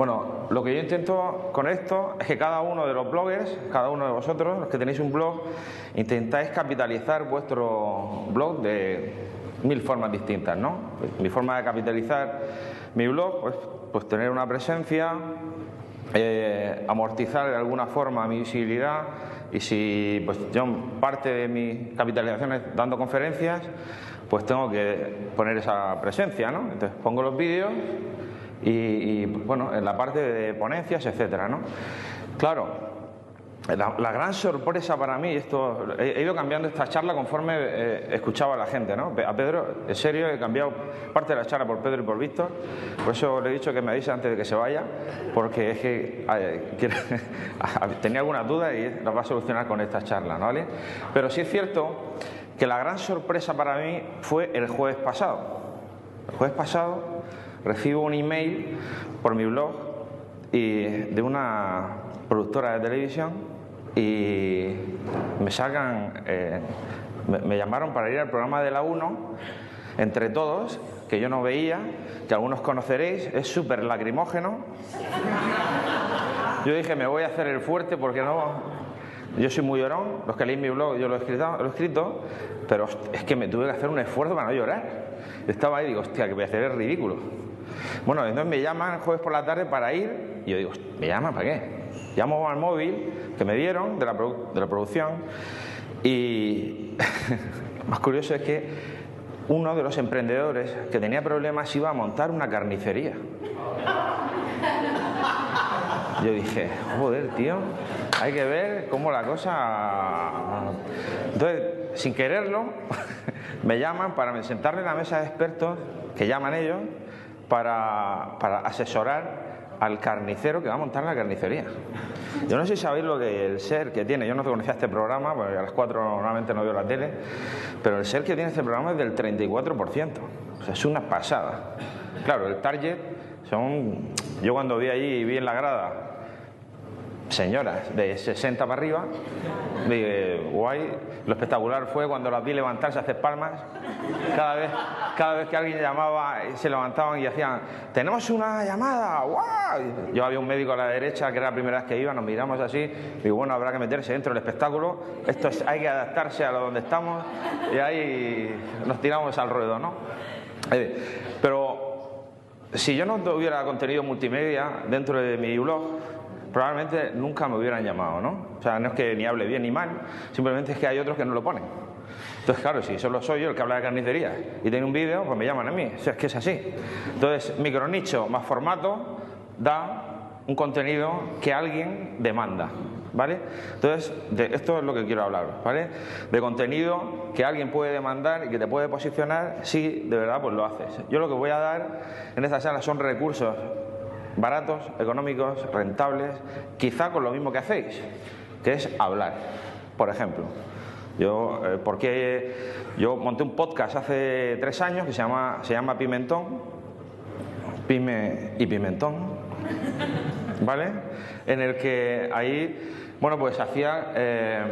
Bueno, lo que yo intento con esto es que cada uno de los bloggers, cada uno de vosotros, los que tenéis un blog, intentáis capitalizar vuestro blog de mil formas distintas, ¿no? Mi forma de capitalizar mi blog, pues, pues tener una presencia, eh, amortizar de alguna forma mi visibilidad y si pues yo parte de mi capitalización es dando conferencias, pues tengo que poner esa presencia, ¿no? Entonces pongo los vídeos y, bueno, en la parte de ponencias, etcétera, ¿no? Claro, la, gran sorpresa para mí, esto he, ido cambiando esta charla conforme eh, escuchaba a la gente, ¿no? A Pedro, en serio, he cambiado parte de la charla por Pedro y por Víctor, por eso le he dicho que me avise antes de que se vaya, porque es que tenía algunas dudas y las va a solucionar con esta charla, ¿no? ¿vale? Pero sí es cierto que la gran sorpresa para mí fue el jueves pasado. El jueves pasado recibo un email por mi blog y de una productora de televisión y me salgan, eh, me, llamaron para ir al programa de la 1 entre todos, que yo no veía, que algunos conoceréis, es súper lacrimógeno. Yo dije, me voy a hacer el fuerte porque no... Yo soy muy llorón, los que leéis mi blog yo lo he escrito, pero es que me tuve que hacer un esfuerzo para no llorar. Estaba ahí y digo, hostia, que voy a hacer es ridículo. Bueno, entonces me llaman el jueves por la tarde para ir y yo digo, ¿me llaman para qué? Llamo al móvil que me dieron de la, de la producción y lo más curioso es que uno de los emprendedores que tenía problemas iba a montar una carnicería. Yo dije, joder, tío, hay que ver cómo la cosa... Entonces, sin quererlo, me llaman para sentarme en la mesa de expertos, que llaman ellos, para, para asesorar al carnicero que va a montar la carnicería. Yo no sé si sabéis lo que el ser que tiene, yo no te conocía este programa, porque a las 4 normalmente no veo la tele, pero el ser que tiene este programa es del 34%. O sea, es una pasada. Claro, el target son. Yo cuando vi allí y vi en la grada señoras de 60 para arriba. Dije, guay. Lo espectacular fue cuando las vi levantarse a hacer palmas. Cada vez, cada vez que alguien llamaba, se levantaban y hacían, tenemos una llamada, ¡guau! Yo había un médico a la derecha, que era la primera vez que iba, nos miramos así, digo, bueno, habrá que meterse dentro del espectáculo, esto es, hay que adaptarse a lo donde estamos, y ahí nos tiramos al ruedo, ¿no? Eh, pero si yo no tuviera contenido multimedia dentro de mi blog, probablemente nunca me hubieran llamado, ¿no? O sea, no es que ni hable bien ni mal, simplemente es que hay otros que no lo ponen. Entonces, claro, si solo soy yo el que habla de carnicería y tiene un vídeo, pues me llaman a mí. O sea, es que es así. Entonces, micronicho más formato da un contenido que alguien demanda. ¿Vale? Entonces, esto es lo que quiero hablar, ¿vale? De contenido que alguien puede demandar y que te puede posicionar si de verdad pues lo haces. Yo lo que voy a dar en esta sala son recursos baratos, económicos, rentables, quizá con lo mismo que hacéis, que es hablar, por ejemplo. Yo, eh, porque yo monté un podcast hace tres años que se llama, se llama Pimentón, Pime y Pimentón, ¿vale? En el que ahí bueno, pues hacía eh,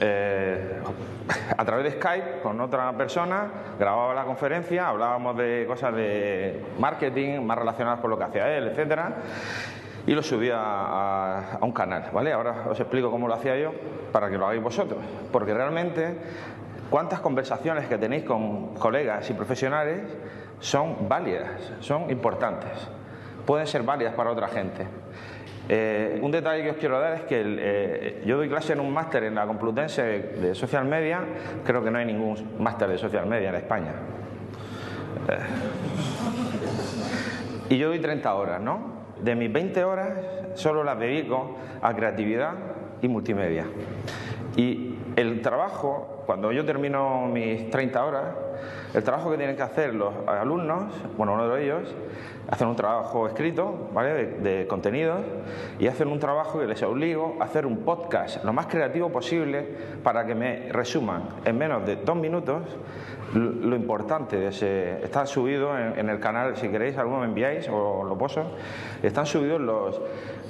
eh, a través de Skype con otra persona, grababa la conferencia, hablábamos de cosas de marketing más relacionadas con lo que hacía él, etcétera, y lo subía a, un canal, ¿vale? Ahora os explico cómo lo hacía yo para que lo hagáis vosotros, porque realmente cuántas conversaciones que tenéis con colegas y profesionales son válidas, son importantes, pueden ser válidas para otra gente. Eh, un detalle que os quiero dar es que eh, yo doy clase en un máster en la Complutense de Social Media, creo que no hay ningún máster de Social Media en España. Eh, y yo doy 30 horas, ¿no? De mis 20 horas solo las dedico a creatividad y multimedia. Y el trabajo, cuando yo termino mis 30 horas, el trabajo que tienen que hacer los alumnos, bueno, uno de ellos, hacen un trabajo escrito, ¿vale? De, contenidos y hacen un trabajo que les obligo a hacer un podcast lo más creativo posible para que me resuman en menos de dos minutos lo importante de ese. Está subido en, el canal, si queréis, alguno me enviáis o lo poso. Están subidos los,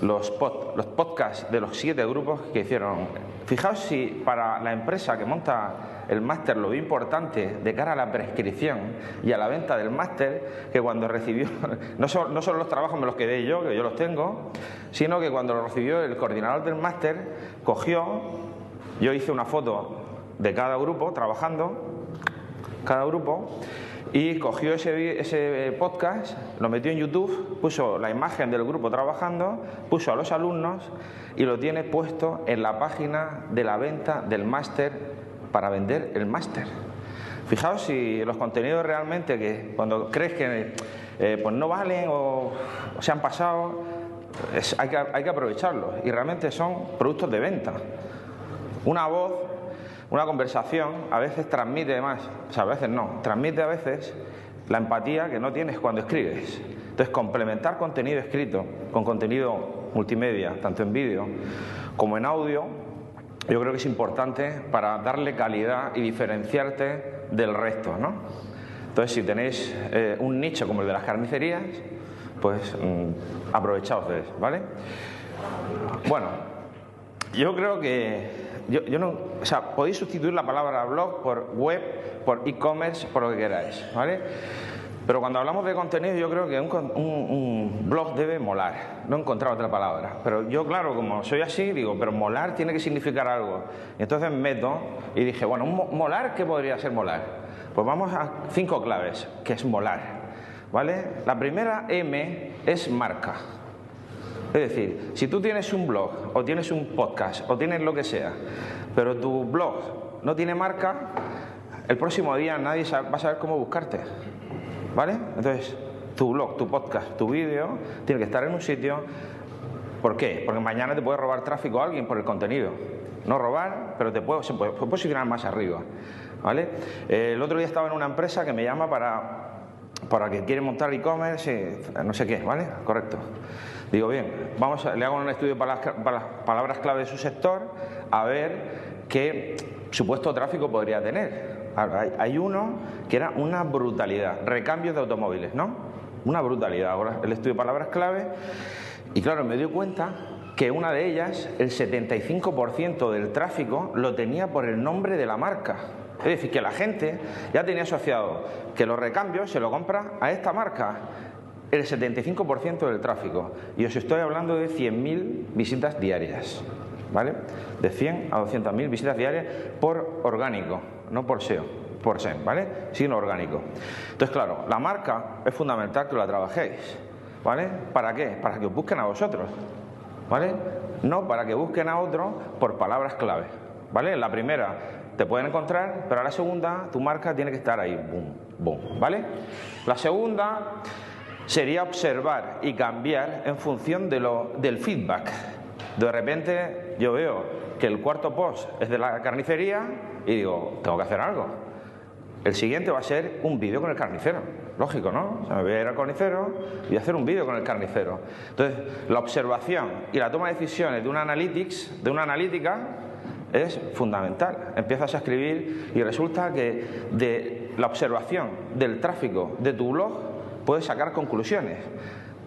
los, podcasts de los siete grupos que hicieron. Fijaos si para la empresa que monta el máster lo vi importante de cara a la prescripción y a la venta del máster, que cuando recibió, no, no solo los trabajos me los quedé yo, que yo los tengo, sino que cuando lo recibió el coordinador del máster, cogió, yo hice una foto de cada grupo trabajando, cada grupo, y cogió ese, ese, podcast, lo metió en YouTube, puso la imagen del grupo trabajando, puso a los alumnos y lo tiene puesto en la página de la venta del máster para vender el máster. Fijaos si los contenidos realmente que cuando crees que eh, pues no valen o, se han pasado, hay, que, hay que aprovecharlos y realmente son productos de venta. Una voz una conversación a veces transmite más, o sea, a veces no, transmite a veces la empatía que no tienes cuando escribes. Entonces, complementar contenido escrito con contenido multimedia, tanto en vídeo como en audio, yo creo que es importante para darle calidad y diferenciarte del resto, ¿no? Entonces, si tenéis eh, un nicho como el de las carnicerías, pues mm, aprovechaos de eso, ¿vale? Bueno, yo creo que yo, yo, no, o sea, podéis sustituir la palabra blog por web, por e-commerce, por lo que queráis, ¿vale? Pero cuando hablamos de contenido, yo creo que un, un, blog debe molar. No he encontrado otra palabra. Pero yo, claro, como soy así, digo, pero molar tiene que significar algo. Y entonces meto y dije, bueno, un molar, ¿qué podría ser molar? Pues vamos a cinco claves, que es molar. ¿Vale? La primera M es marca. Es decir, si tú tienes un blog o tienes un podcast o tienes lo que sea, pero tu blog no tiene marca, el próximo día nadie va a saber cómo buscarte. ¿Vale? Entonces, tu blog, tu podcast, tu vídeo tiene que estar en un sitio. ¿Por qué? Porque mañana te puede robar tráfico a alguien por el contenido. No robar, pero te puede, se puede, posicionar más arriba. ¿Vale? Eh, el otro día estaba en una empresa que me llama para, para que quiere montar e-commerce, no sé qué, ¿vale? Correcto. Digo, bien, vamos a, le hago un estudio para las, palabras clave de su sector a ver qué supuesto tráfico podría tener. Hay, uno que era una brutalidad, recambios de automóviles, ¿no? Una brutalidad. Ahora el estudio de palabras clave y claro, me dio cuenta que una de ellas, el 75% del tráfico lo tenía por el nombre de la marca. Es decir, que la gente ya tenía asociado que los recambios se lo compra a esta marca el 75% del tráfico. Y os estoy hablando de 100.000 visitas diarias. ¿Vale? De 100 a 200.000 visitas diarias por orgánico, no por SEO, por SEM, ¿vale? Sino orgánico. Entonces, claro, la marca es fundamental que la trabajéis. ¿Vale? ¿Para qué? Para que os busquen a vosotros. ¿Vale? No para que busquen a otro por palabras clave. ¿Vale? La primera te pueden encontrar, pero a la segunda tu marca tiene que estar ahí. Boom, boom. ¿Vale? La segunda sería observar y cambiar en función de lo, del feedback. De repente yo veo que el cuarto post es de la carnicería y digo, tengo que hacer algo. El siguiente va a ser un vídeo con el carnicero. Lógico, ¿no? O sea, me voy a ir al carnicero y hacer un vídeo con el carnicero. Entonces, la observación y la toma de decisiones de una analytics, de una analítica, es fundamental. Empiezas a escribir y resulta que de la observación del tráfico de tu blog puedes sacar conclusiones.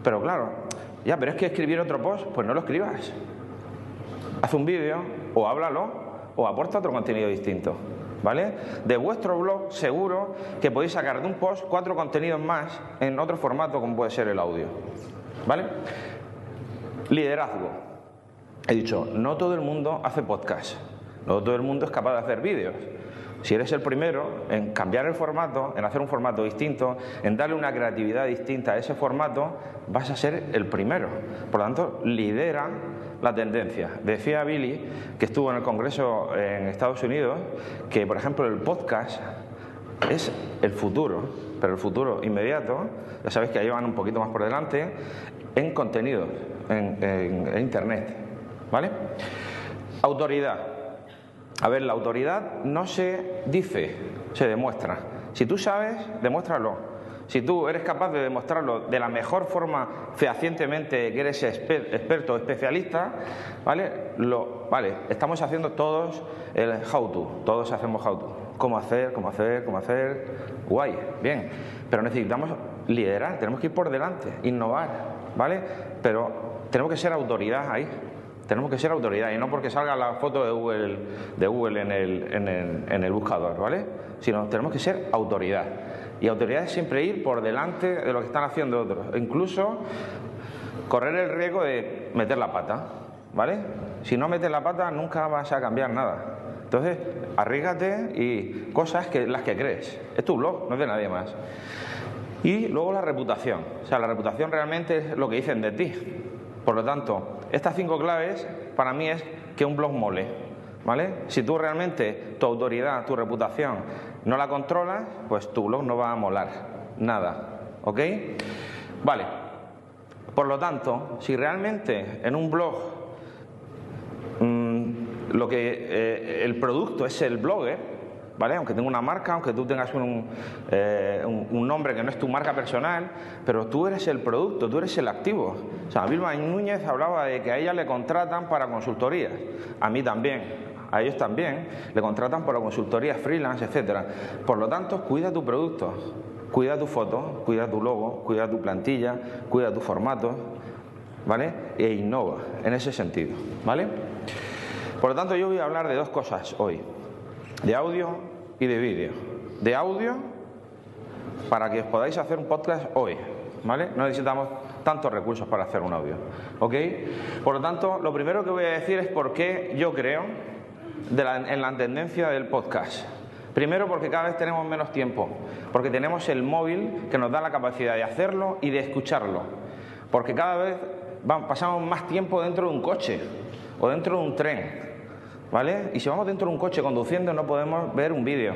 Pero claro, ya, pero es que escribir otro post, pues no lo escribas. Haz un vídeo o háblalo o aporta otro contenido distinto. ¿Vale? De vuestro blog seguro que podéis sacar de un post cuatro contenidos más en otro formato como puede ser el audio. ¿Vale? Liderazgo. He dicho, no todo el mundo hace podcast, no todo el mundo es capaz de hacer vídeos. Si eres el primero en cambiar el formato, en hacer un formato distinto, en darle una creatividad distinta a ese formato, vas a ser el primero. Por lo tanto, lidera la tendencia. Decía Billy, que estuvo en el Congreso en Estados Unidos, que por ejemplo el podcast es el futuro, pero el futuro inmediato, ya sabéis que ahí van un poquito más por delante, en contenidos, en, en Internet. ¿Vale? Autoridad. A ver, la autoridad no se dice, se demuestra. Si tú sabes, demuéstralo. Si tú eres capaz de demostrarlo de la mejor forma fehacientemente que eres experto o especialista, ¿vale? Lo, vale, estamos haciendo todos el how to, todos hacemos how to. Cómo hacer, cómo hacer, cómo hacer. Guay, bien. Pero necesitamos liderar, tenemos que ir por delante, innovar, ¿vale? Pero tenemos que ser autoridad ahí. Tenemos que ser autoridad y no porque salga la foto de Google, de Google en, el, en, el, buscador, ¿vale? Sino tenemos que ser autoridad. Y autoridad es siempre ir por delante de lo que están haciendo otros. E incluso correr el riesgo de meter la pata, ¿vale? Si no metes la pata nunca vas a cambiar nada. Entonces, arrígate y cosas que las que crees. Es tu blog, no es de nadie más. Y luego la reputación. O sea, la reputación realmente es lo que dicen de ti. Por lo tanto, estas cinco claves para mí es que un blog mole. ¿Vale? Si tú realmente tu autoridad, tu reputación no la controlas, pues tu blog no va a molar. Nada. ¿Ok? Vale. Por lo tanto, si realmente en un blog mmm, lo que eh, el producto es el blogger, ¿vale? Aunque tenga una marca, aunque tú tengas eh, un, un, nombre que no es tu marca personal, pero tú eres el producto, tú eres el activo. O sea, Vilma Núñez hablaba de que a ella le contratan para consultorías, a mí también, a ellos también, le contratan para consultorías freelance, etcétera. Por lo tanto, cuida tu producto, cuida tu foto, cuida tu logo, cuida tu plantilla, cuida tu formato, ¿vale? E innova en ese sentido, ¿vale? Por lo tanto, yo voy a hablar de dos cosas hoy de audio y de vídeo. De audio para que os podáis hacer un podcast hoy, ¿vale? No necesitamos tantos recursos para hacer un audio, ¿ok? Por lo tanto, lo primero que voy a decir es por qué yo creo en la tendencia del podcast. Primero porque cada vez tenemos menos tiempo, porque tenemos el móvil que nos da la capacidad de hacerlo y de escucharlo, porque cada vez pasamos más tiempo dentro de un coche o dentro de un tren ¿Vale? Y si vamos dentro de un coche conduciendo no podemos ver un vídeo,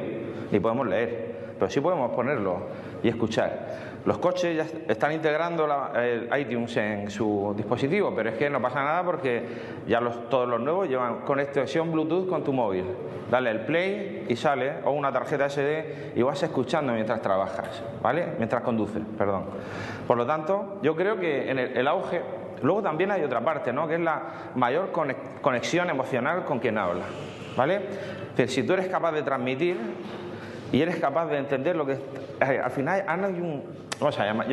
ni podemos leer, pero sí podemos ponerlo y escuchar. Los coches ya están integrando el iTunes en su dispositivo, pero es que no pasa nada porque ya todos los nuevos llevan conexión Bluetooth con tu móvil. Dale el play y sale, o una tarjeta SD y vas escuchando mientras trabajas, ¿vale? Mientras conduces, perdón. Por lo tanto, yo creo que en el auge Luego también hay otra parte, ¿no? que es la mayor conexión emocional con quien habla. ¿vale? si tú eres capaz de transmitir y eres capaz de entender lo que... Eh, al final un... Vamos a, llamar,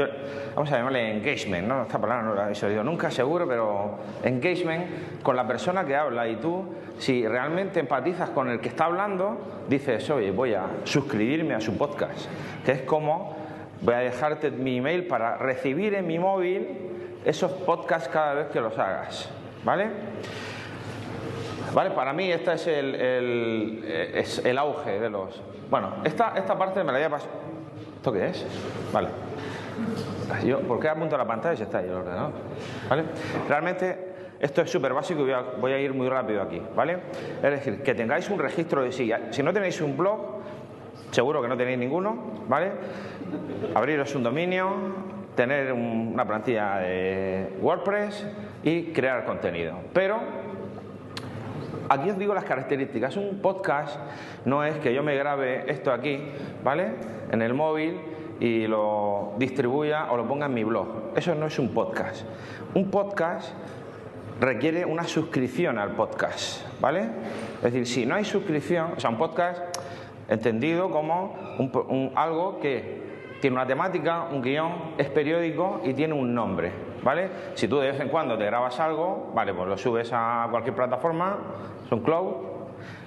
vamos a llamarle engagement, ¿no? Esta palabra no la he oído nunca, seguro, pero engagement con la persona que habla y tú, si realmente empatizas con el que está hablando, dices, oye, voy a suscribirme a su podcast, que es como voy a dejarte mi email para recibir en mi móvil esos podcasts cada vez que los hagas. ¿Vale? Vale, para mí este es el, es el auge de los... Bueno, esta, esta parte me la voy a. ¿Esto qué es? Vale. Yo, ¿Por qué apunto a la pantalla si está ahí el ordenador? ¿Vale? Realmente esto es súper básico y voy a, ir muy rápido aquí, ¿vale? Es decir, que tengáis un registro de sí. Si no tenéis un blog, seguro que no tenéis ninguno, ¿vale? Abriros un dominio, tener una plantilla de WordPress y crear contenido. Pero aquí os digo las características. Un podcast no es que yo me grabe esto aquí, ¿vale? En el móvil y lo distribuya o lo ponga en mi blog. Eso no es un podcast. Un podcast requiere una suscripción al podcast, ¿vale? Es decir, si no hay suscripción, o sea, un podcast entendido como algo que tiene una temática, un guion, es periódico y tiene un nombre, ¿vale? Si tú de vez en cuando te grabas algo, vale, pues lo subes a cualquier plataforma, es un cloud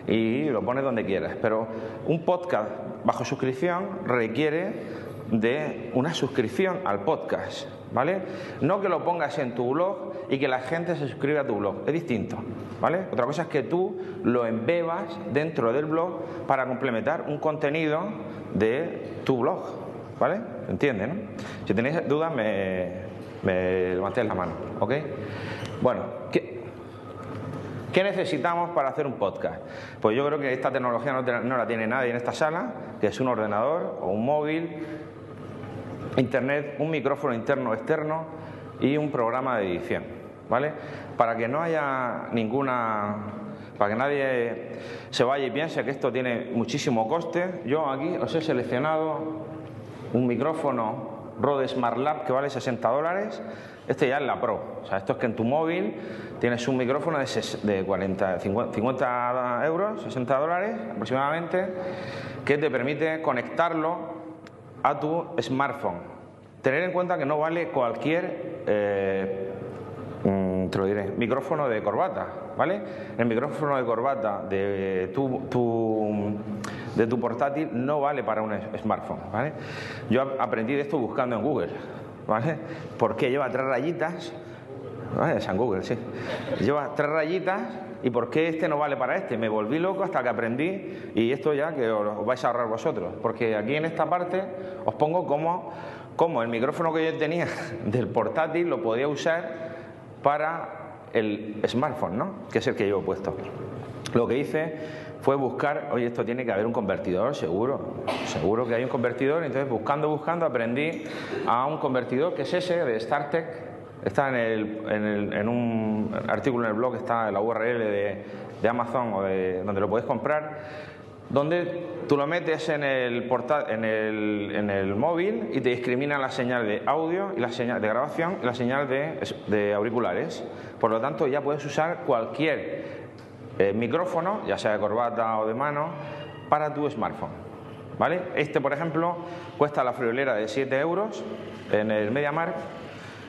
y lo pones donde quieras. Pero un podcast bajo suscripción requiere de una suscripción al podcast, ¿vale? No que lo pongas en tu blog y que la gente se suscriba a tu blog, es distinto, ¿vale? Otra cosa es que tú lo embebas dentro del blog para complementar un contenido de tu blog, ¿Vale? ¿Entiende, no? Si tenéis dudas, me, me levantéis la mano, ¿ok? Bueno, ¿qué, ¿qué, necesitamos para hacer un podcast? Pues yo creo que esta tecnología no, no la tiene nadie en esta sala, que es un ordenador o un móvil, internet, un micrófono interno o externo y un programa de edición, ¿vale? Para que no haya ninguna para que nadie se vaya y piense que esto tiene muchísimo coste, yo aquí os he seleccionado un micrófono Rode Smart Lab que vale 60 dólares. Este ya es la Pro. O sea, esto es que en tu móvil tienes un micrófono de, 40, 50 euros, 60 dólares aproximadamente, que te permite conectarlo a tu smartphone. Tener en cuenta que no vale cualquier eh, mm, te lo diré, micrófono de corbata, ¿vale? El micrófono de corbata de tu, tu- de tu portátil no vale para un smartphone, ¿vale? Yo aprendí de esto buscando en Google, ¿vale? Porque lleva tres rayitas, ¿vale? Es en Google, sí. Lleva tres rayitas y ¿por qué este no vale para este? Me volví loco hasta que aprendí y esto ya que os vais a ahorrar vosotros, porque aquí en esta parte os pongo cómo, cómo el micrófono que yo tenía del portátil lo podía usar para el smartphone, ¿no? Que es el que yo he puesto. Lo que hice fue buscar, oye, esto tiene que haber un convertidor, seguro, seguro que hay un convertidor, entonces buscando, buscando, aprendí a un convertidor que es ese de StarTech, está en, el, en, el- en un artículo en el blog, está en la URL de, Amazon o de donde lo podéis comprar, donde tú lo metes en el, porta- en el, en el móvil y te discrimina la señal de audio y la señal de grabación y la señal de auriculares. Por lo tanto, ya puedes usar cualquier eh, micrófono, ya sea de corbata o de mano, para tu smartphone. ¿Vale? Este, por ejemplo, cuesta la friolera de 7 euros en el MediaMarkt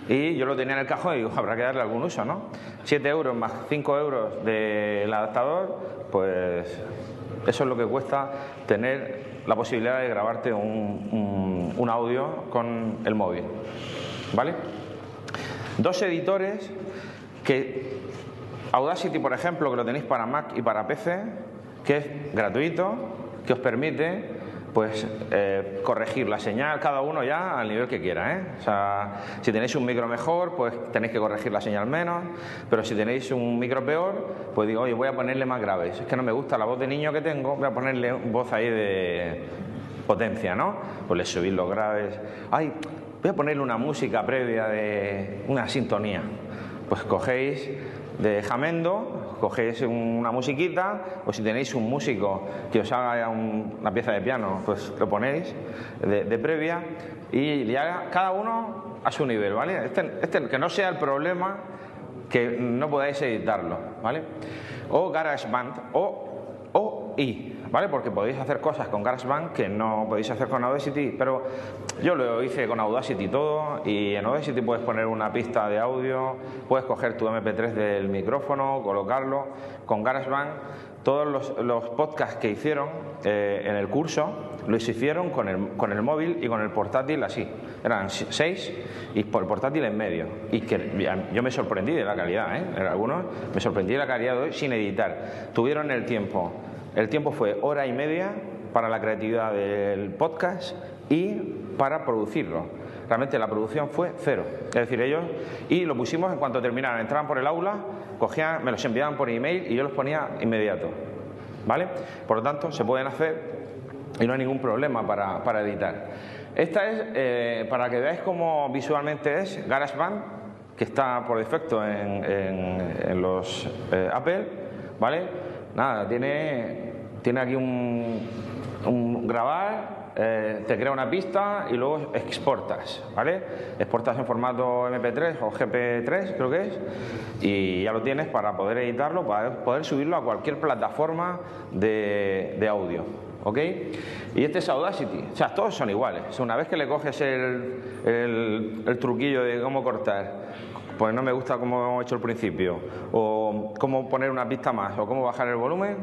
y yo lo tenía en el cajón y digo, habrá que darle algún uso, ¿no? 7 euros más 5 euros del adaptador, pues eso es lo que cuesta tener la posibilidad de grabarte un audio con el móvil. ¿Vale? Dos editores que Audacity, por ejemplo, que lo tenéis para Mac y para PC, que es gratuito, que os permite pues eh, corregir la señal cada uno ya al nivel que quiera. ¿eh? O sea, si tenéis un micro mejor, pues tenéis que corregir la señal menos, pero si tenéis un micro peor, pues digo, oye, voy a ponerle más graves. Es que no me gusta la voz de niño que tengo, voy a ponerle voz ahí de potencia, ¿no? Pues le subís los graves. Ay, voy a ponerle una música previa de una sintonía. Pues cogéis de Jamendo, cogéis una musiquita, o si tenéis un músico que os haga un- una pieza de piano, pues lo ponéis de, de previa y ya cada uno a su nivel, ¿vale? Este, este que no sea el problema que no podáis editarlo, ¿vale? O GarageBand o, o i, ¿vale? Porque podéis hacer cosas con GarageBand que no podéis hacer con Audacity, pero yo lo hice con Audacity todo y en Audacity puedes poner una pista de audio, puedes coger tu MP3 del micrófono, colocarlo con GarageBand. Todos los, los podcasts que hicieron eh, en el curso los hicieron con el, con el móvil y con el portátil así. Eran seis y por el portátil en medio. Y que yo me sorprendí de la calidad, ¿eh? En algunos me sorprendí de la calidad de hoy sin editar. Tuvieron el tiempo. El tiempo fue hora y media para la creatividad del podcast y para producirlo. Realmente la producción fue cero. Es decir, ellos, y lo pusimos en cuanto terminaran, entraban por el aula, cogían, me los enviaban por email y yo los ponía inmediato. ¿Vale? Por lo tanto, se pueden hacer y no hay ningún problema para, para editar. Esta es, eh, para que veáis cómo visualmente es, GarageBand, que está por defecto en, en- en los eh, Apple, ¿vale? Nada, tiene, tiene aquí un, un grabar, eh, te crea una pista y luego exportas, ¿vale? Exportas en formato MP3 o GP3, creo que es, y ya lo tienes para poder editarlo, para poder subirlo a cualquier plataforma de, de audio, ¿ok? Y este es Audacity, o sea, todos son iguales. O sea, una vez que le coges el, el- el truquillo de cómo cortar, pues no me gusta cómo hemos hecho al principio, o cómo poner una pista más, o cómo bajar el volumen,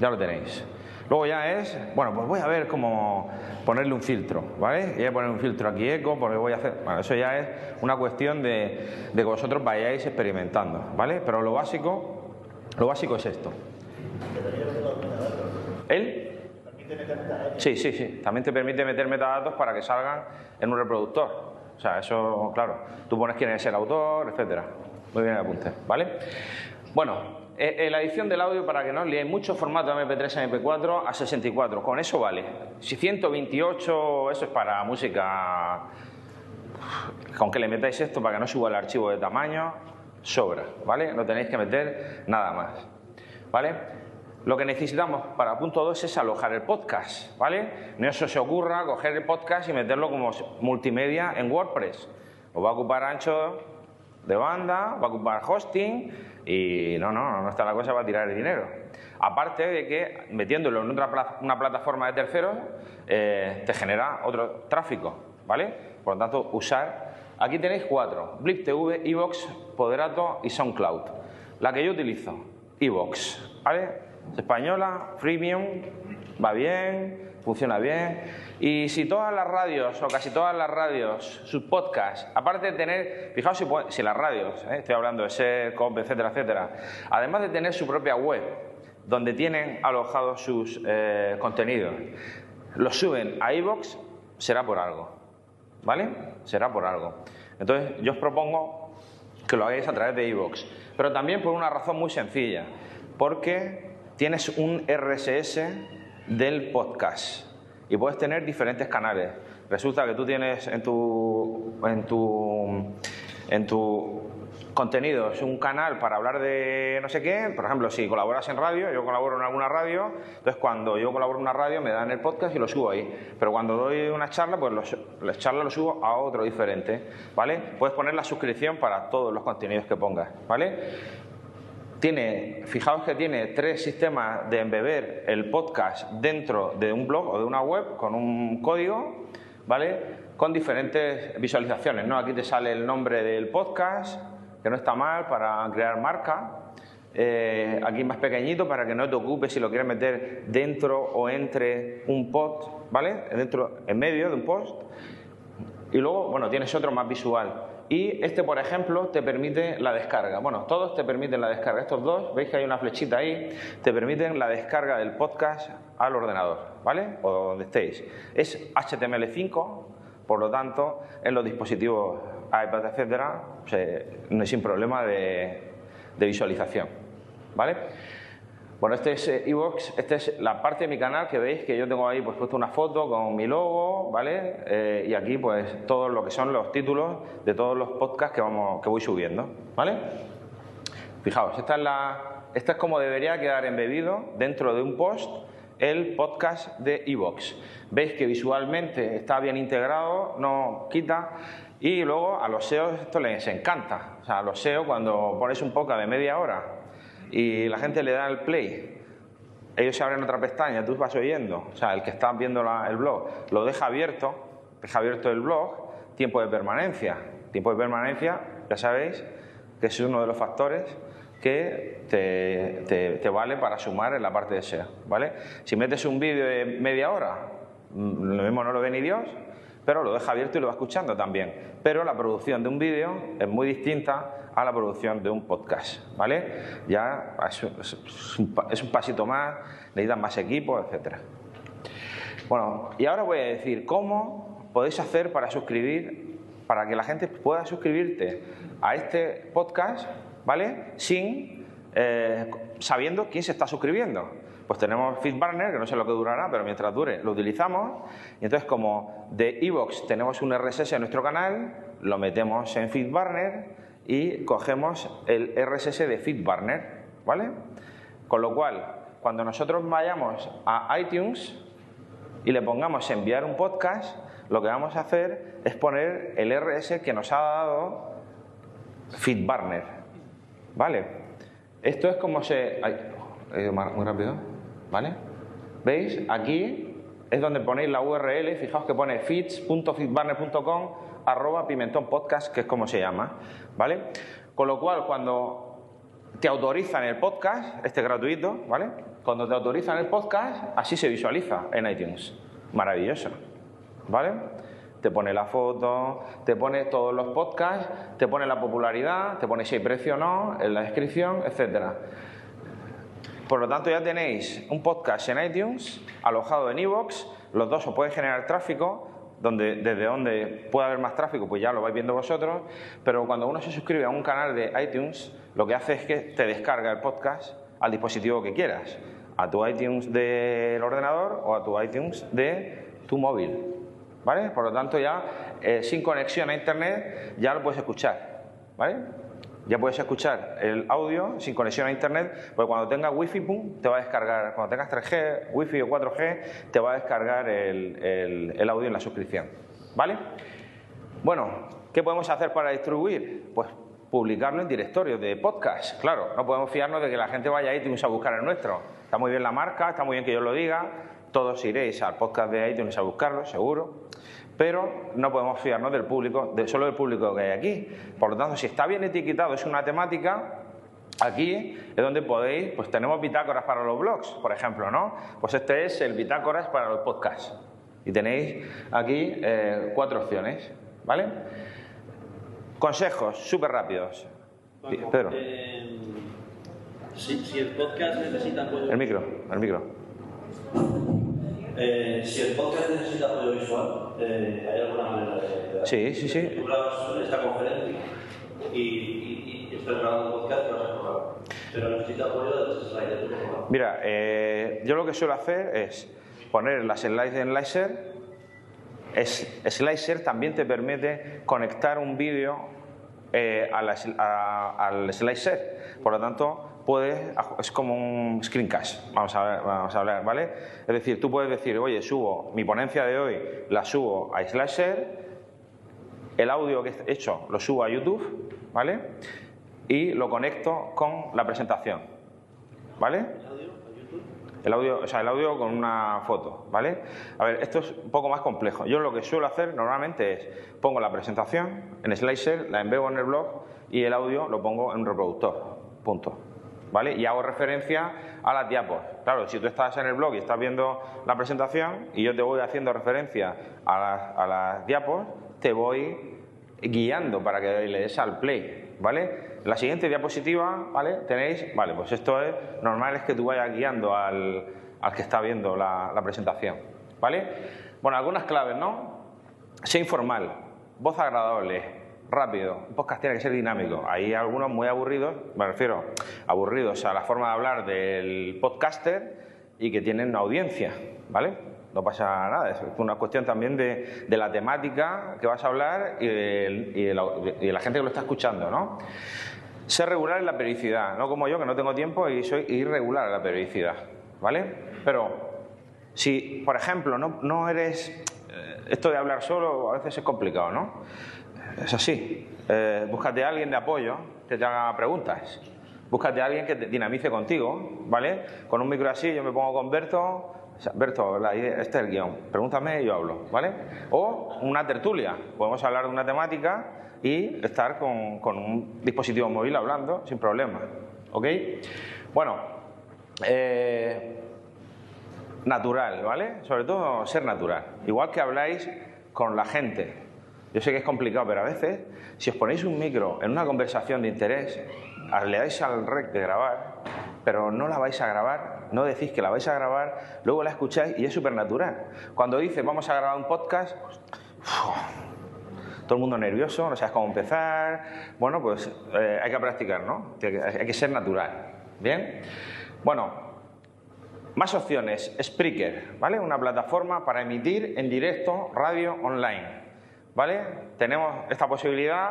ya lo tenéis. Luego ya es, bueno, pues voy a ver cómo ponerle un filtro, ¿vale? Voy a poner un filtro aquí eco, porque voy a hacer, bueno, eso ya es una cuestión de, que vosotros vayáis experimentando, ¿vale? Pero lo básico, lo básico es esto. ¿Él? Sí, sí, sí. También te permite meter metadatos para que salgan en un reproductor. Sea, eso, claro. Tú pones quién es el autor, etcétera. Muy bien el apunte, ¿vale? Bueno, eh, eh, la edición del audio, para que no os liéis, mucho formato MP3 a MP4 a 64. Con eso vale. Si 128, eso es para música. Con que le metáis esto para que no suba el archivo de tamaño, sobra, ¿vale? No tenéis que meter nada más, ¿vale? Lo que necesitamos para punto 2 es alojar el podcast, ¿vale? No se os ocurra coger el podcast y meterlo como multimedia en WordPress. Os va a ocupar ancho de banda, va a ocupar hosting y no, no, no está la cosa para tirar el dinero. Aparte de que metiéndolo en otra una plataforma de terceros eh, te genera otro tráfico, ¿vale? Por lo tanto, usar Aquí tenéis cuatro, Blip TV, Evox, Poderato y SoundCloud. La que yo utilizo, Evox, ¿vale? Es española, freemium, va bien, funciona bien. Y si todas las radios, o casi todas las radios, sus podcasts, aparte de tener, fijaos si, las radios, ¿eh? estoy hablando de SER, COP, etcétera, etcétera, además de tener su propia web, donde tienen alojados sus eh, contenidos, los suben a iVoox, será por algo, ¿vale? Será por algo. Entonces, yo os propongo que lo hagáis a través de iVoox, pero también por una razón muy sencilla, porque tienes un RSS del podcast y puedes tener diferentes canales. Resulta que tú tienes en tu, en tu, en tu un canal para hablar de no sé qué, por ejemplo, si colaboras en radio, yo colaboro en alguna radio, entonces cuando yo colaboro en una radio me dan el podcast y lo subo ahí, pero cuando doy una charla, pues los, la charla lo subo a otro diferente, ¿vale? Puedes poner la suscripción para todos los contenidos que pongas, ¿vale? Tiene, fijaos que tiene tres sistemas de embeber el podcast dentro de un blog o de una web con un código, ¿vale? Con diferentes visualizaciones, ¿no? Aquí te sale el nombre del podcast, que no está mal para crear marca. Eh, aquí más pequeñito para que no te ocupes si lo quieres meter dentro o entre un post, ¿vale? Dentro, en medio de un post. Y luego, bueno, tienes otro más visual. Y este, por ejemplo, te permite la descarga. Bueno, todos te permiten la descarga. Estos dos, veis que hay una flechita ahí, te permiten la descarga del podcast al ordenador, ¿vale? O donde estéis. Es HTML5, por lo tanto, en los dispositivos iPad, etcétera, no hay sin problema de, visualización, ¿vale? Bueno, este es Evox, eh, esta es la parte de mi canal que veis que yo tengo ahí pues puesto una foto con mi logo, ¿vale? Eh, y aquí pues todo lo que son los títulos de todos los podcasts que, vamos, que voy subiendo, ¿vale? Fijaos, esta es, la, esta es como debería quedar embebido dentro de un post el podcast de Evox. Veis que visualmente está bien integrado, no quita. Y luego a los SEO esto les encanta. O sea, a los SEO cuando pones un podcast de media hora y la gente le da el play, ellos se abren otra pestaña, tú vas oyendo, o sea, el que está viendo el blog lo deja abierto, deja abierto el blog, tiempo de permanencia. Tiempo de permanencia, ya sabéis, que es uno de los factores que te, vale para sumar en la parte de SEO, ¿vale? Si metes un vídeo de media hora, mm, lo mismo no lo ve ni Dios, pero lo deja abierto y lo va escuchando también. Pero la producción de un vídeo es muy distinta a la producción de un podcast, ¿vale? Ya es, un, pasito más, necesitan más equipo, etcétera. Bueno, y ahora voy a decir cómo podéis hacer para suscribir, para que la gente pueda suscribirte a este podcast, ¿vale? Sin eh, sabiendo quién se está suscribiendo. Pues tenemos FeedBurner, que no sé lo que durará, pero mientras dure lo utilizamos. Y entonces, como de Evox tenemos un RSS en nuestro canal, lo metemos en FeedBurner y cogemos el RSS de FeedBurner, ¿vale? Con lo cual, cuando nosotros vayamos a iTunes y le pongamos enviar un podcast, lo que vamos a hacer es poner el RSS que nos ha dado FeedBurner, ¿vale? Esto es como se... muy rápido, ¿vale? ¿Veis? Aquí es donde ponéis la URL, fijaos que pone feeds.feedburner.com arroba pimentón podcast, que es como se llama, ¿vale? Con lo cual, cuando te autorizan el podcast, este gratuito, ¿vale? Cuando te autorizan el podcast, así se visualiza en iTunes. Maravilloso, ¿vale? Te pone la foto, te pone todos los podcasts, te pone la popularidad, te pone si hay precio o no, en la descripción, etcétera. Por lo tanto, ya tenéis un podcast en iTunes, alojado en iVoox, los dos os pueden generar tráfico, donde, desde donde puede haber más tráfico, pues ya lo vais viendo vosotros, pero cuando uno se suscribe a un canal de iTunes, lo que hace es que te descarga el podcast al dispositivo que quieras, a tu iTunes del ordenador o a tu iTunes de tu móvil. ¿Vale? Por lo tanto, ya eh, sin conexión a internet ya lo puedes escuchar. ¿Vale? Ya puedes escuchar el audio sin conexión a internet, porque cuando tengas wifi, pum, te va a descargar, cuando tengas 3G, wifi o 4G, te va a descargar el, el audio en la suscripción. ¿Vale? Bueno, ¿qué podemos hacer para distribuir? Pues publicarlo en directorios de podcast. Claro, no podemos fiarnos de que la gente vaya a iTunes a buscar el nuestro. Está muy bien la marca, está muy bien que yo lo diga, todos iréis al podcast de iTunes a buscarlo, seguro. Pero no podemos fiarnos del público, de, solo del público que hay aquí. Por lo tanto, si está bien etiquetado, es una temática, Aquí es donde podéis, pues tenemos bitácoras para los blogs, por ejemplo, ¿no? Pues este es el bitácoras para los podcasts. Y tenéis aquí eh, cuatro opciones, ¿vale? Consejos súper rápidos. Pedro. Eh, si, el podcast necesita apoyo... El micro, el micro. Eh, si el podcast necesita apoyo visual, ¿hay alguna manera de...? Sí, sí, sí. Tú grabas esta conferencia y, y, y estás grabando un podcast, vas a pero necesita apoyo de sliders. Mira, eh, yo lo que suelo hacer es poner las slides en Slicer. Es, Slicer también te permite conectar un vídeo eh, al Slicer. Por lo tanto, puedes, es como un screencast, vamos a, vamos a hablar, ¿vale? Es decir, tú puedes decir, oye, subo mi ponencia de hoy, la subo a Slicer, el audio que he hecho lo subo a YouTube, ¿vale? y lo conecto con la presentación. ¿Vale? El audio, o sea, el audio con una foto, ¿vale? A ver, esto es un poco más complejo. Yo lo que suelo hacer normalmente es pongo la presentación en Slicer, la envío en el blog y el audio lo pongo en un reproductor. Punto. ¿Vale? Y hago referencia a las diapos. Claro, si tú estás en el blog y estás viendo la presentación y yo te voy haciendo referencia a las, a las diapos, te voy guiando para que le des al play, ¿vale? La siguiente diapositiva, ¿vale? Tenéis, vale, pues esto es normal es que tú vayas guiando al, que está viendo la, presentación, ¿vale? Bueno, algunas claves, ¿no? Sea informal, voz agradable, rápido, un podcast tiene que ser dinámico. Hay algunos muy aburridos, me refiero aburridos a la forma de hablar del podcaster y que tienen una audiencia, ¿vale? No pasa nada, es una cuestión también de, la temática que vas a hablar y de, la, gente que lo está escuchando, ¿no? Ser regular en la periodicidad, no como yo que no tengo tiempo y soy irregular en la periodicidad, ¿vale? Pero si, por ejemplo, no, eres... Eh, esto de hablar solo a veces es complicado, ¿no? Es así. Eh, búscate a alguien de apoyo que te haga preguntas. Búscate a alguien que te dinamice contigo, ¿vale? Con un micro así yo me pongo con Berto, Berto, este es el guion, pregúntame y yo hablo, ¿vale? O una tertulia, podemos hablar de una temática y estar con, un dispositivo móvil hablando sin problema. ¿Ok? Bueno, eh, natural, ¿vale? Sobre todo ser natural. Igual que habláis con la gente. Yo sé que es complicado, pero a veces, si os ponéis un micro en una conversación de interés, le dais al rec de grabar, pero no la vais a grabar, no decís que la vais a grabar, luego la escucháis y es súper natural. Cuando dices vamos a grabar un podcast, todo el mundo nervioso, no sabes cómo empezar. Bueno, pues eh, hay que practicar, ¿no? Hay que ser natural. ¿Bien? Bueno, más opciones. Spreaker, ¿vale? Una plataforma para emitir en directo radio online. ¿Vale? Tenemos esta posibilidad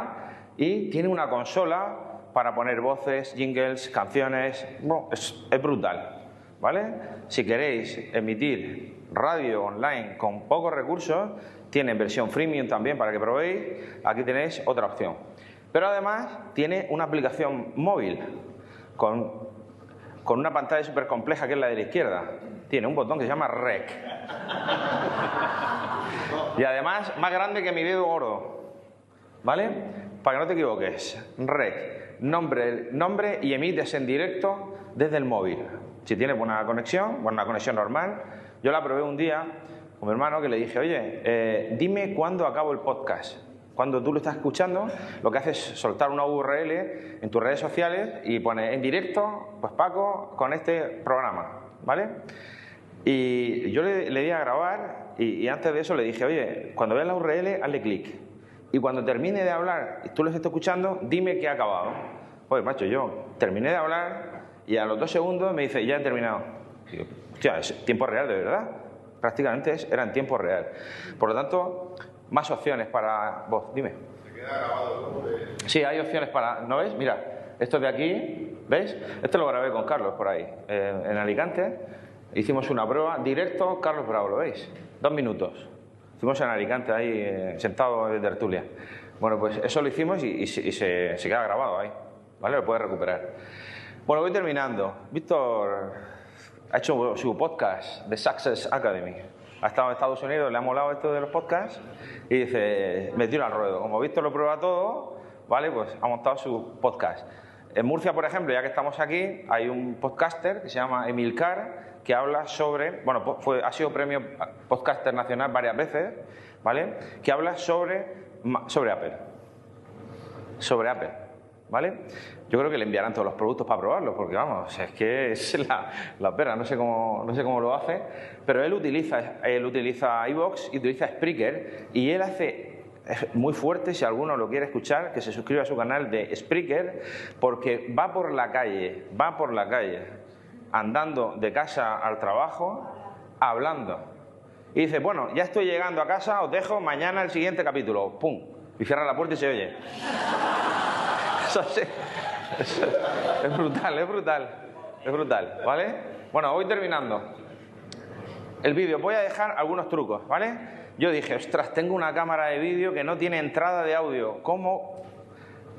y tiene una consola para poner voces, jingles, canciones. Bueno, es, brutal. ¿Vale? Si queréis emitir radio online con pocos recursos, tiene versión freemium también para que probéis. Aquí tenéis otra opción. Pero además tiene una aplicación móvil con, con una pantalla súper compleja que es la de la izquierda. Tiene un botón que se llama REC. Y además más grande que mi dedo oro. ¿Vale? Para que no te equivoques. REC. Nombre, nombre y emites en directo desde el móvil. Si tienes buena conexión, buena conexión normal. Yo la probé un día con mi hermano que le dije, oye, eh, dime cuándo acabo el podcast. Cuando tú lo estás escuchando, lo que haces es soltar una URL en tus redes sociales y pones en directo, pues Paco, con este programa, ¿vale? Y yo le, di a grabar y, antes de eso le dije, oye, cuando veas la URL, hazle clic. Y cuando termine de hablar y tú lo estás escuchando, dime que ha acabado. Pues, macho, yo terminé de hablar y a los dos segundos me dice, ya he terminado. Digo, hostia, es tiempo real, de verdad prácticamente era en tiempo real. Por lo tanto, más opciones para vos. Dime. ¿Se queda grabado Sí, hay opciones para. ¿No ves? Mira, esto de aquí, ¿ves? Esto lo grabé con Carlos por ahí, eh, en Alicante. Hicimos una prueba directo, Carlos Bravo, ¿lo veis? Dos minutos. Hicimos en Alicante ahí, eh, sentado de tertulia. Bueno, pues eso lo hicimos y, se, se, queda grabado ahí. ¿Vale? Lo puedes recuperar. Bueno, voy terminando. Víctor, ha hecho su podcast, The Success Academy. ha estado en Estados Unidos, le ha molado esto de los podcasts y dice, me tiro al ruedo. Como Víctor lo prueba todo, ¿vale? Pues ha montado su podcast. En Murcia, por ejemplo, ya que estamos aquí, hay un podcaster que se llama Emil Carr que habla sobre, bueno, ha sido premio podcaster nacional varias veces, ¿vale? Que habla sobre, sobre Apple. Sobre Apple. ¿Vale? Yo creo que le enviarán todos los productos para probarlo, porque vamos, es que es la, la perra, no sé, cómo, no sé cómo lo hace, pero él utiliza, él utiliza iVox y utiliza Spreaker y él hace es muy fuerte, si alguno lo quiere escuchar, que se suscriba a su canal de Spreaker, porque va por la calle, va por la calle, andando de casa al trabajo, hablando. Y dice, bueno, ya estoy llegando a casa, os dejo mañana el siguiente capítulo. ¡Pum! Y cierra la puerta y se oye. Es brutal, es brutal. Es brutal, ¿vale? Bueno, voy terminando. El vídeo, voy a dejar algunos trucos, ¿vale? Yo dije, ostras, tengo una cámara de vídeo que no tiene entrada de audio. ¿Cómo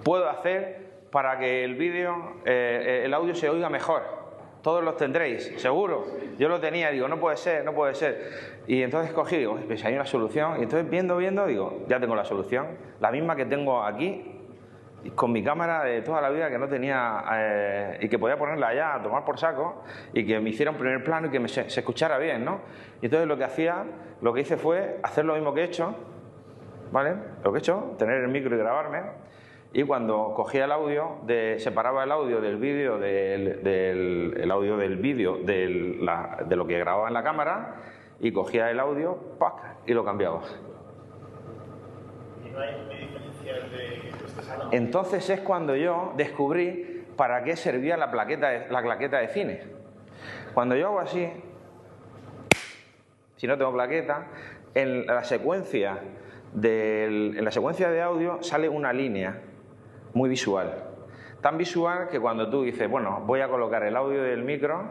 puedo hacer para que el vídeo, eh, el audio se oiga mejor? Todos los tendréis, seguro. Yo lo tenía, digo, no puede ser, no puede ser. Y entonces cogí, digo, pues hay una solución. Y entonces viendo, viendo, digo, ya tengo la solución. La misma que tengo aquí con mi cámara de toda la vida que no tenía eh, y que podía ponerla allá a tomar por saco y que me hiciera un primer plano y que se, escuchara bien, ¿no? Y entonces lo que hacía, lo que hice fue hacer lo mismo que he hecho, ¿vale? Lo que he hecho, tener el micro y grabarme y cuando cogía el audio, de, separaba el audio del vídeo del, el audio del vídeo de lo que grababa en la cámara y cogía el audio, ¡pac! y lo cambiaba. ¿Y no hay diferencia de entonces es cuando yo descubrí para qué servía la plaqueta de, la claqueta de cine. Cuando yo hago así, si no tengo plaqueta, en la secuencia, en la secuencia de audio sale una línea muy visual. Tan visual que cuando tú dices, bueno, voy a colocar el audio del micro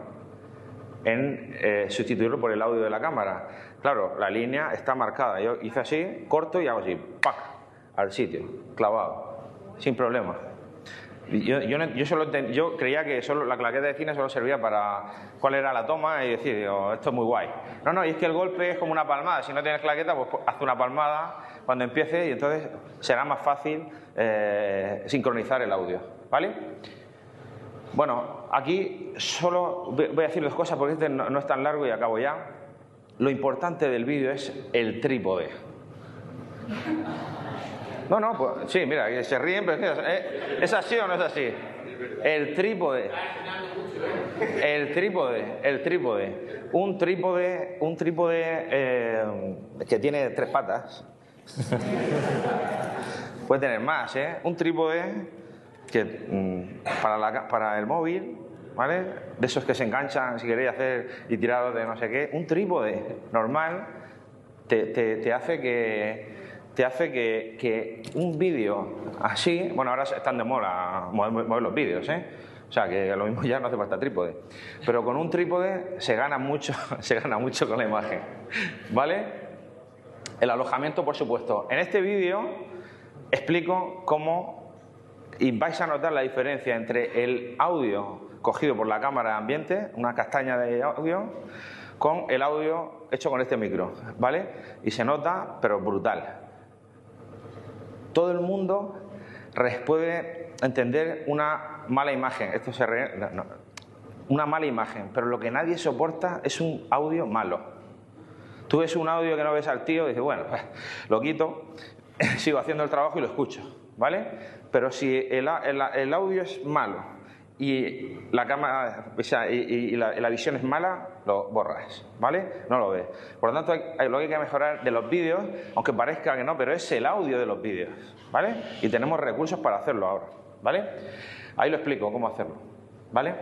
en eh, sustituirlo por el audio de la cámara. Claro, la línea está marcada. Yo hice así, corto y hago así, ¡pac! al sitio, clavado sin problema. Yo, yo, yo, solo yo creía que solo la claqueta de cine solo servía para cuál era la toma y decir, esto es muy guay. No, no, y es que el golpe es como una palmada. Si no tienes claqueta, pues haz una palmada cuando empiece y entonces será más fácil eh, sincronizar el audio. ¿Vale? Bueno, aquí solo voy a decir dos cosas porque este no es tan largo y acabo ya. Lo importante del vídeo es el trípode. No, no, pues sí, mira, se ríen, pero eh, ¿es así o no es así? El trípode. El trípode, el trípode. Un trípode, un trípode eh, que tiene tres patas. Puede tener más, ¿eh? Un trípode que mm, para, para el móvil, ¿vale? De esos que se enganchan si queréis hacer y tiraros de no sé qué. Un trípode normal te hace que te hace que, un vídeo así, bueno, ahora están de moda mover, los vídeos, ¿eh? O sea, que lo mismo ya no hace falta trípode. Pero con un trípode se gana mucho, se gana mucho con la imagen. ¿Vale? El alojamiento, por supuesto. En este vídeo explico cómo y vais a notar la diferencia entre el audio cogido por la cámara de ambiente, una castaña de audio, con el audio hecho con este micro, ¿vale? Y se nota, pero brutal. Todo el mundo puede entender una mala imagen. Esto se una mala imagen, pero lo que nadie soporta es un audio malo. Tú ves un audio que no ves al tío y dices, bueno, pues, lo quito, sigo haciendo el trabajo y lo escucho, ¿vale? Pero si el audio es malo y la cámara y, la, visión es mala, lo borras, ¿vale? No lo ves. Por lo tanto, lo que hay que mejorar de los vídeos, aunque parezca que no, pero es el audio de los vídeos, ¿vale? Y tenemos recursos para hacerlo ahora, ¿vale? Ahí lo explico cómo hacerlo, ¿vale?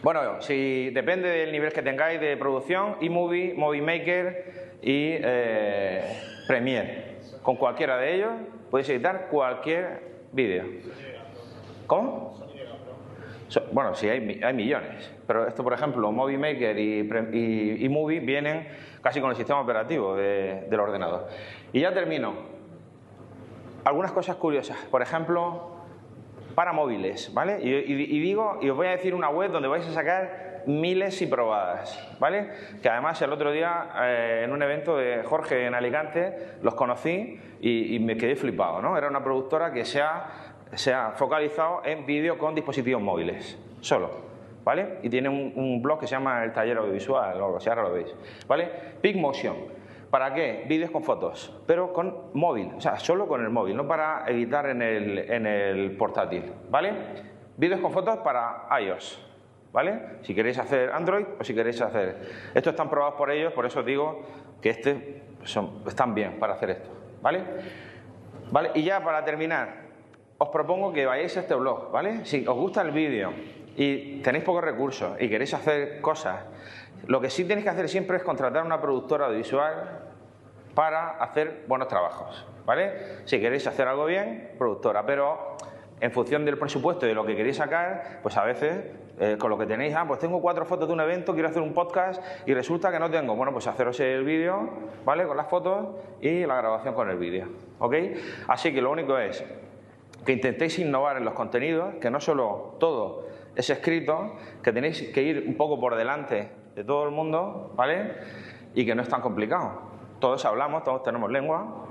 Bueno, si depende del nivel que tengáis de producción, eMovie, Movie Maker y eh, Premiere. Con cualquiera de ellos podéis editar cualquier vídeo. ¿Cómo? Bueno, sí, hay, millones, pero esto, por ejemplo, Movie Maker y, Movie vienen casi con el sistema operativo del ordenador. Y ya termino. Algunas cosas curiosas. Por ejemplo, para móviles, ¿vale? Y, y- y digo, y os voy a decir una web donde vais a sacar miles y probadas, ¿vale? Que además el otro día eh, en un evento de Jorge en Alicante los conocí y, y me quedé flipado, ¿no? Era una productora que se ha, se ha focalizado en vídeo con dispositivos móviles, solo, ¿vale? Y tiene un, blog que se llama El Taller Audiovisual o algo ahora lo veis, ¿vale? Big Motion. ¿Para qué? Vídeos con fotos, pero con móvil, o sea, solo con el móvil, no para editar en el, en el portátil, ¿vale? Vídeos con fotos para iOS, ¿vale? Si queréis hacer Android o si queréis hacer... Estos están probados por ellos, por eso os digo que este son, están bien para hacer esto, ¿vale? ¿Vale? Y ya para terminar, os propongo que vayáis a este blog, ¿vale? Si os gusta el vídeo y tenéis pocos recursos y queréis hacer cosas, lo que sí tenéis que hacer siempre es contratar una productora audiovisual para hacer buenos trabajos, ¿vale? Si queréis hacer algo bien, productora, pero en función del presupuesto y de lo que queréis sacar, pues a veces eh, con lo que tenéis, ah, pues tengo cuatro fotos de un evento, quiero hacer un podcast y resulta que no tengo. Bueno, pues haceros el vídeo, ¿vale? Con las fotos y la grabación con el vídeo, ¿ok? Así que lo único es que intentéis innovar en los contenidos, que no solo todo es escrito, que tenéis que ir un poco por delante de todo el mundo, ¿vale? Y que no es tan complicado. Todos hablamos, todos tenemos lengua,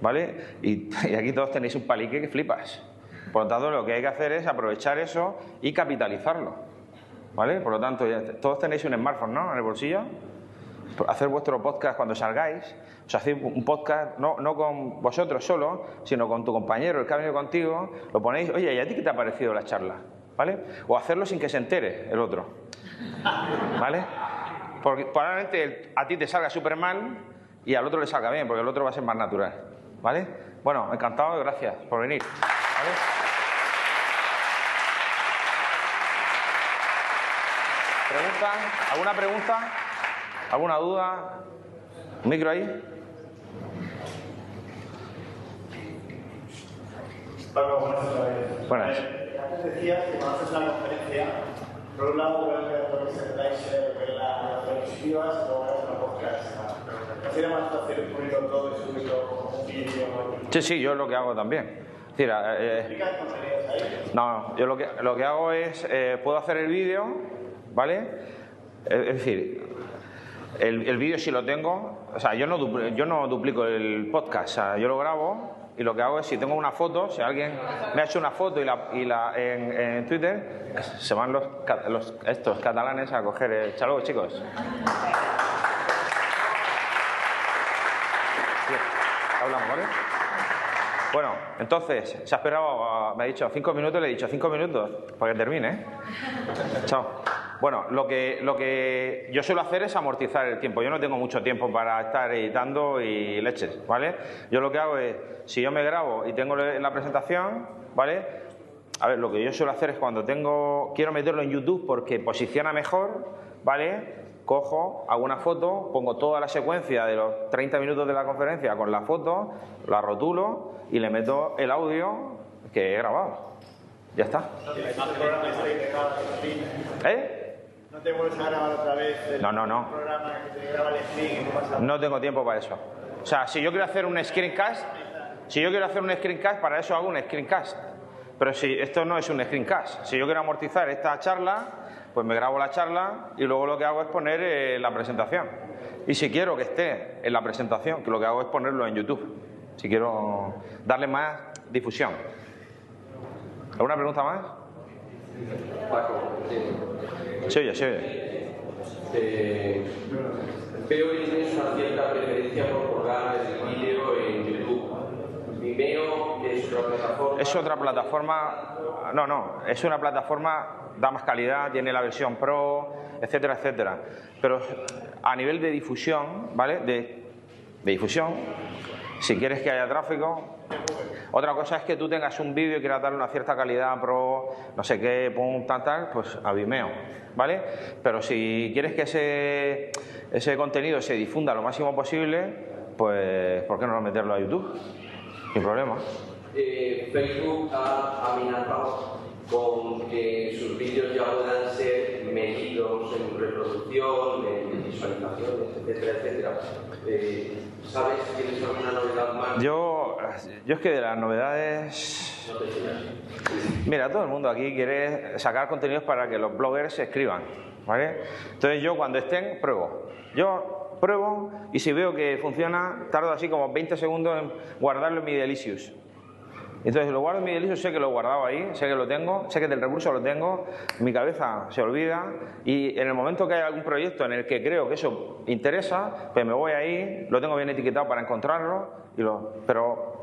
¿vale? Y, aquí todos tenéis un palique que flipas. Por lo tanto, lo que hay que hacer es aprovechar eso y capitalizarlo, ¿vale? Por lo tanto, todos tenéis un smartphone, ¿no? En el bolsillo. Hacer vuestro podcast cuando salgáis. O sea, hacéis un podcast no, no con vosotros solo, sino con tu compañero, el que ha venido contigo. Lo ponéis, oye, ¿y a ti qué te ha parecido la charla? ¿Vale? O hacerlo sin que se entere el otro. ¿Vale? Porque probablemente a ti te salga súper mal y al otro le salga bien, porque el otro va a ser más natural. ¿Vale? Bueno, encantado gracias por venir. ¿Vale? ¿Pregunta? ¿Alguna pregunta? ¿Alguna duda? ¿Un micro ahí? Pablo, buenas vez. Buenas. Eh, antes decías que cuando haces una conferencia, por un lado creo que lo trae ver las diapositivas, luego haces una podcast. ¿No sería más fácil ponerlo todo y subirlo como un vídeo? Sí, sí, yo es lo que hago también. Decir, eh, ¿Explicas contenidos ahí? No, yo lo que, lo que hago es, eh, puedo hacer el vídeo, ¿vale? Es decir, el, el vídeo si lo tengo, o sea, yo no, yo no duplico el podcast, o sea, yo lo grabo y lo que hago es, si tengo una foto, si alguien me ha hecho una foto y la, y la en, en Twitter, se van los, los- estos catalanes a coger el... Luego, chicos. Sí. Hablamos, ¿vale? Bueno, entonces, se ha esperado, me ha dicho cinco minutos, le he dicho cinco minutos para que termine. Chao. Bueno, lo que, lo que yo suelo hacer es amortizar el tiempo. Yo no tengo mucho tiempo para estar editando y leches, ¿vale? Yo lo que hago es, si yo me grabo y tengo la presentación, ¿vale? A ver, lo que yo suelo hacer es cuando tengo, quiero meterlo en YouTube porque posiciona mejor, ¿vale? Cojo, hago una foto, pongo toda la secuencia de los 30 minutos de la conferencia con la foto, la rotulo y le meto el audio que he grabado. Ya está. ¿Eh? ¿No te vuelves a grabar otra vez el No, no, no. programa que te graba el stream y no pasa No tengo tiempo para eso. O sea, si yo quiero hacer un screencast, si yo quiero hacer un screencast, para eso hago un screencast. Pero si esto no es un screencast, si yo quiero amortizar esta charla, pues me grabo la charla y luego lo que hago es poner eh, la presentación. Y si quiero que esté en la presentación, que lo que hago es ponerlo en YouTube. Si quiero darle más difusión. ¿Alguna pregunta más? Paco, eh, Se oye, se oye. eh, veo que tienes una cierta preferencia por colgar el vídeo en YouTube. Vimeo es otra plataforma. Es otra plataforma, no, no, es una plataforma, da más calidad, tiene la versión Pro, etcétera, etcétera. Pero a nivel de difusión, ¿vale? De, de difusión, si quieres que haya tráfico. Otra cosa es que tú tengas un vídeo y quieras darle una cierta calidad pro, no sé qué, pum, tal, tal, pues a Vimeo, ¿vale? Pero si quieres que ese, ese contenido se difunda lo máximo posible, pues ¿por qué no meterlo a YouTube? Sin problema. Eh, Facebook ha amenazado con que sus vídeos ya puedan ser medidos en reproducción, en visualizaciones, etcétera, etcétera. Eh, ¿Sabes si tienes alguna novedad más? Yo, yo es que de las novedades No te enseñas. Mira, todo el mundo aquí quiere sacar contenidos para que los bloggers se escriban, ¿vale? Entonces yo cuando estén, pruebo. Yo pruebo y si veo que funciona, tardo así como 20 segundos en guardarlo en mi Delicious. Entonces lo guardo en mi Delicious, sé que lo he guardado ahí, sé que lo tengo, sé que del recurso lo tengo, mi cabeza se olvida y en el momento que hay algún proyecto en el que creo que eso interesa, pues me voy ahí, lo tengo bien etiquetado para encontrarlo, y lo, pero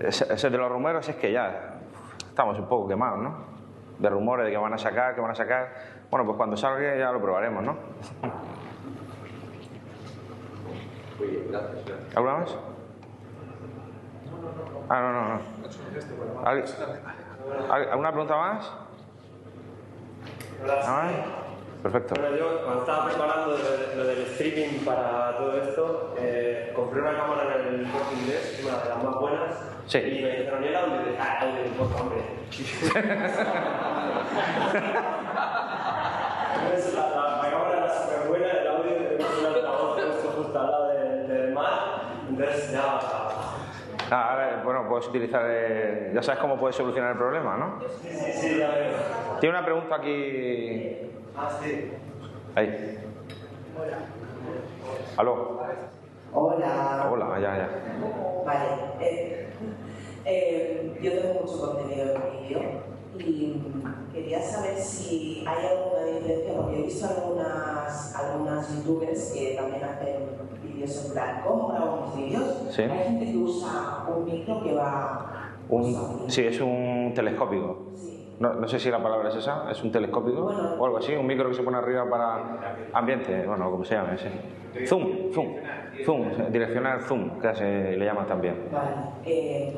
ese, de los rumores es que ya estamos un poco quemados, ¿no? De rumores de que van a sacar, que van a sacar. Bueno, pues cuando salga ya lo probaremos, ¿no? Muy bien, gracias. gracias. ¿Alguna más? Ah, no, no, no. ¿Al- al- ¿Alguna pregunta más? ¿Nada más? Perfecto. Bueno, yo cuando estaba preparando lo, del streaming para todo esto, eh, compré una cámara en el corte inglés, una de las más buenas, Sí. y me dijeron, ¿y el audio? Y dije, ah, audio importa, hombre. Entonces, la, la, la cámara era súper buena, ahora, bueno, puedes utilizar. eh, ya sabes cómo puedes solucionar el problema, ¿no? Sí, sí, sí, ya veo. Tiene una pregunta aquí. Ah, sí. Ahí. ¿Aló? Hola. Hola, ya, ya. Vale. eh, eh, yo tengo mucho contenido en vídeo y mm, quería saber si hay alguna diferencia, porque he visto algunas, algunas youtubers que también hacen vídeos en plan, ¿cómo grabo mis vídeos? Sí. Hay gente que usa un micro que va... Un, sí, es un telescópico. Sí. No, no sé si la palabra es esa, es un telescópico Bueno. o algo así, un micro que se pone arriba para ambiente, bueno, como se llame, sí. Zoom, zoom, zoom, direccional zoom, que se le llama también. Vale. Eh,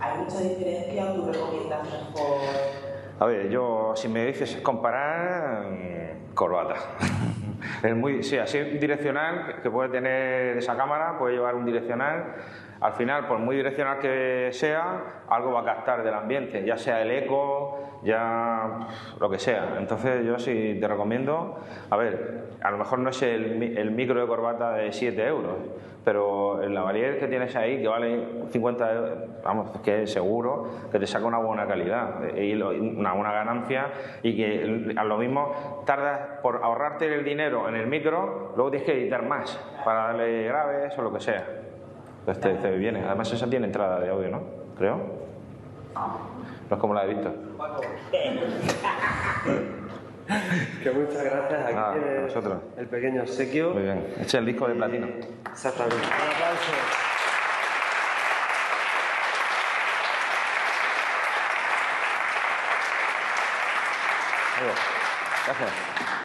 ¿Hay mucha diferencia? ¿Tú recomiendas mejor...? A ver, yo, si me dices comparar, mm, corbata. Es muy, sí, así direccional que puede tener esa cámara, puede llevar un direccional. Al final, por muy direccional que sea, algo va a captar del ambiente, ya sea el eco, ya lo que sea. Entonces, yo sí te recomiendo, a ver, a lo mejor no es el, el micro de corbata de 7 euros, pero el lavalier que tienes ahí, que vale 50 euros, vamos, que es seguro que te saca una buena calidad eh, y una buena ganancia y que a lo mismo tardas por ahorrarte el dinero en el micro, luego tienes que editar más para darle graves o lo que sea. Te, te viene. Además esa tiene entrada de audio, ¿no? Creo. No es como la de Víctor. Que muchas gracias. Aquí a vosotros. el pequeño obsequio. Muy bien. Este es el disco de platino. Exactamente. Un aplauso. Gracias.